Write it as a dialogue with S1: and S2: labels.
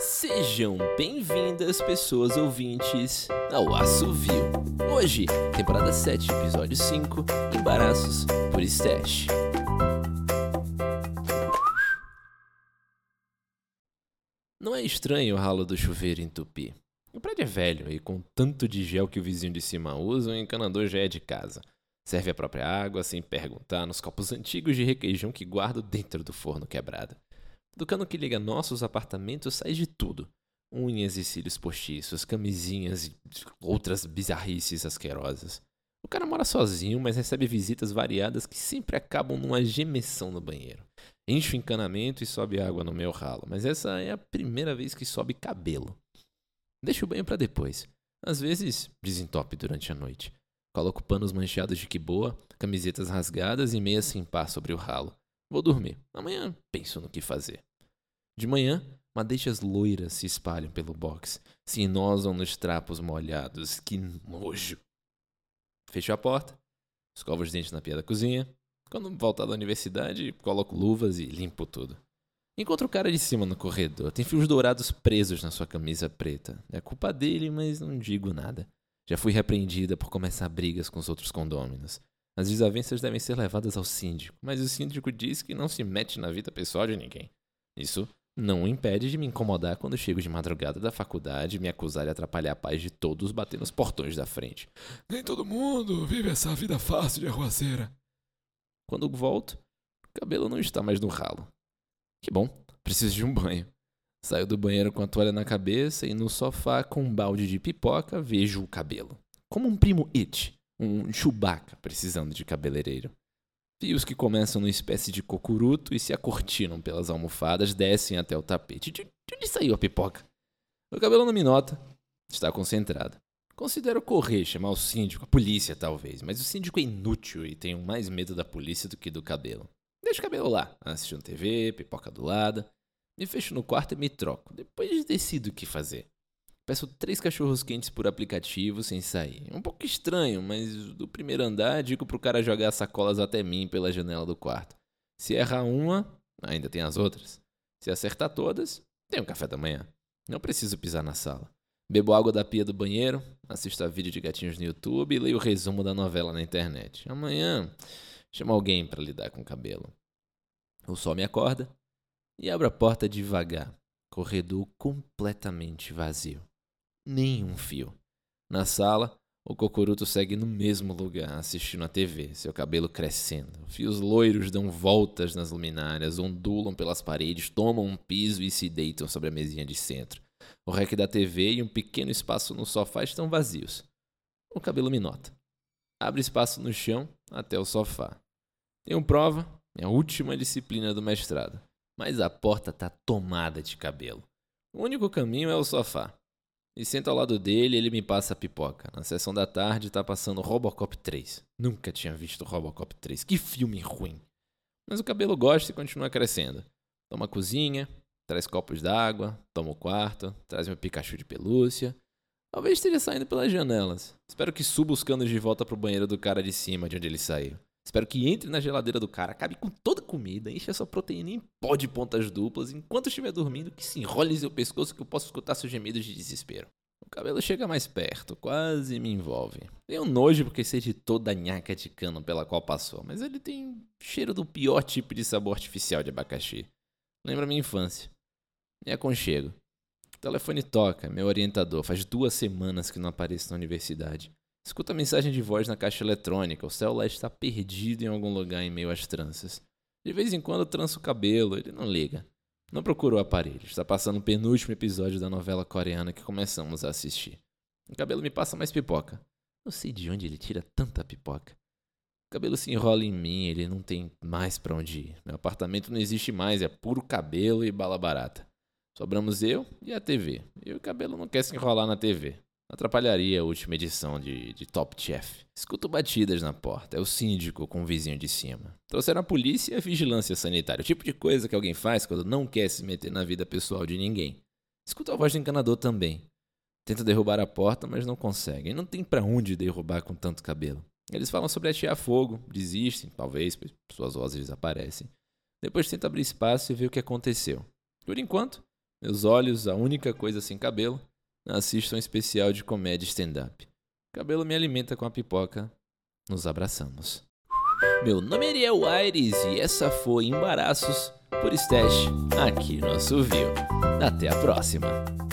S1: Sejam bem-vindas, pessoas ouvintes, ao Assovio. Hoje, temporada 7, episódio 5, Embaraços por Stash. Não é estranho o ralo do chuveiro entupir. O prédio é velho e com tanto de gel que o vizinho de cima usa, o encanador já é de casa. Serve a própria água sem perguntar nos copos antigos de requeijão que guardo dentro do forno quebrado. Do cano que liga nossos apartamentos sai de tudo. Unhas e cílios postiços, camisinhas e outras bizarrices asquerosas. O cara mora sozinho, mas recebe visitas variadas que sempre acabam numa gemessão no banheiro. Enche o encanamento e sobe água no meu ralo, mas essa é a primeira vez que sobe cabelo. Deixo o banho para depois. Às vezes, desentope durante a noite. Coloco panos manchados de que boa, camisetas rasgadas e meia sem par sobre o ralo. Vou dormir. Amanhã penso no que fazer. De manhã, madeixas loiras se espalham pelo box, se inosam nos trapos molhados. Que nojo! Fecho a porta, escovo os dentes na pia da cozinha. Quando voltar da universidade, coloco luvas e limpo tudo. Encontro o cara de cima no corredor. Tem fios dourados presos na sua camisa preta. É culpa dele, mas não digo nada. Já fui repreendida por começar brigas com os outros condôminos. As desavenças devem ser levadas ao síndico, mas o síndico diz que não se mete na vida pessoal de ninguém. Isso não o impede de me incomodar quando chego de madrugada da faculdade e me acusar de atrapalhar a paz de todos batendo nos portões da frente.
S2: Nem todo mundo vive essa vida fácil de arruaceira.
S1: Quando volto, o cabelo não está mais no ralo. Que bom, preciso de um banho. Saio do banheiro com a toalha na cabeça e no sofá com um balde de pipoca vejo o cabelo. Como um primo It, um Chewbacca precisando de cabeleireiro. Fios que começam numa espécie de cocuruto e se acortinam pelas almofadas, descem até o tapete. De, de onde saiu a pipoca? O cabelo não me nota. Está concentrado. Considero correr, chamar o síndico, a polícia talvez, mas o síndico é inútil e tenho mais medo da polícia do que do cabelo. Deixo o cabelo lá, assistindo TV, pipoca do lado. Me fecho no quarto e me troco. Depois decido o que fazer. Peço três cachorros quentes por aplicativo sem sair. Um pouco estranho, mas do primeiro andar digo pro cara jogar as sacolas até mim pela janela do quarto. Se errar uma, ainda tem as outras. Se acertar todas, tem um café da manhã. Não preciso pisar na sala. Bebo água da pia do banheiro, assisto a vídeo de gatinhos no YouTube e leio o resumo da novela na internet. Amanhã, chamo alguém para lidar com o cabelo. O sol me acorda e abro a porta devagar. Corredor completamente vazio nenhum fio. Na sala, o cocoruto segue no mesmo lugar, assistindo a TV, seu cabelo crescendo. Fios loiros dão voltas nas luminárias, ondulam pelas paredes, tomam um piso e se deitam sobre a mesinha de centro. O rec da TV e um pequeno espaço no sofá estão vazios. O cabelo me nota. Abre espaço no chão até o sofá. Tenho prova, é a última disciplina do mestrado. Mas a porta está tomada de cabelo. O único caminho é o sofá. E sento ao lado dele e ele me passa a pipoca. Na sessão da tarde tá passando Robocop 3. Nunca tinha visto Robocop 3. Que filme ruim. Mas o cabelo gosta e continua crescendo. Toma a cozinha, traz copos d'água, toma o quarto, traz meu Pikachu de pelúcia. Talvez esteja saindo pelas janelas. Espero que suba os canos de volta pro banheiro do cara de cima, de onde ele saiu. Espero que entre na geladeira do cara, acabe com toda a comida, enche a sua proteína em pó de pontas duplas, enquanto estiver dormindo, que se enrole seu pescoço que eu posso escutar seus gemidos de desespero. O cabelo chega mais perto, quase me envolve. Tenho nojo porque sei de toda a nhaca de cano pela qual passou, mas ele tem cheiro do pior tipo de sabor artificial de abacaxi. Lembra minha infância. Me aconchego. O telefone toca, meu orientador. Faz duas semanas que não apareço na universidade. Escuta a mensagem de voz na caixa eletrônica. O celular está perdido em algum lugar em meio às tranças. De vez em quando tranço o cabelo, ele não liga. Não procuro o aparelho. Está passando o penúltimo episódio da novela coreana que começamos a assistir. O cabelo me passa mais pipoca. Não sei de onde ele tira tanta pipoca. O cabelo se enrola em mim, ele não tem mais para onde ir. Meu apartamento não existe mais, é puro cabelo e bala barata. Sobramos eu e a TV. E o cabelo não quer se enrolar na TV. Atrapalharia a última edição de, de Top Chef. Escuto batidas na porta. É o síndico com o vizinho de cima. Trouxeram a polícia e a vigilância sanitária. O tipo de coisa que alguém faz quando não quer se meter na vida pessoal de ninguém. Escuto a voz do encanador também. Tenta derrubar a porta, mas não conseguem. Não tem para onde derrubar com tanto cabelo. Eles falam sobre atear fogo, desistem, talvez, suas vozes desaparecem. Depois tenta abrir espaço e ver o que aconteceu. Por enquanto, Meus olhos, a única coisa sem cabelo, assisto um especial de comédia stand-up. Cabelo me alimenta com a pipoca. Nos abraçamos. Meu nome é Ariel Aires e essa foi Embaraços por Stash aqui no Assovio. Até a próxima!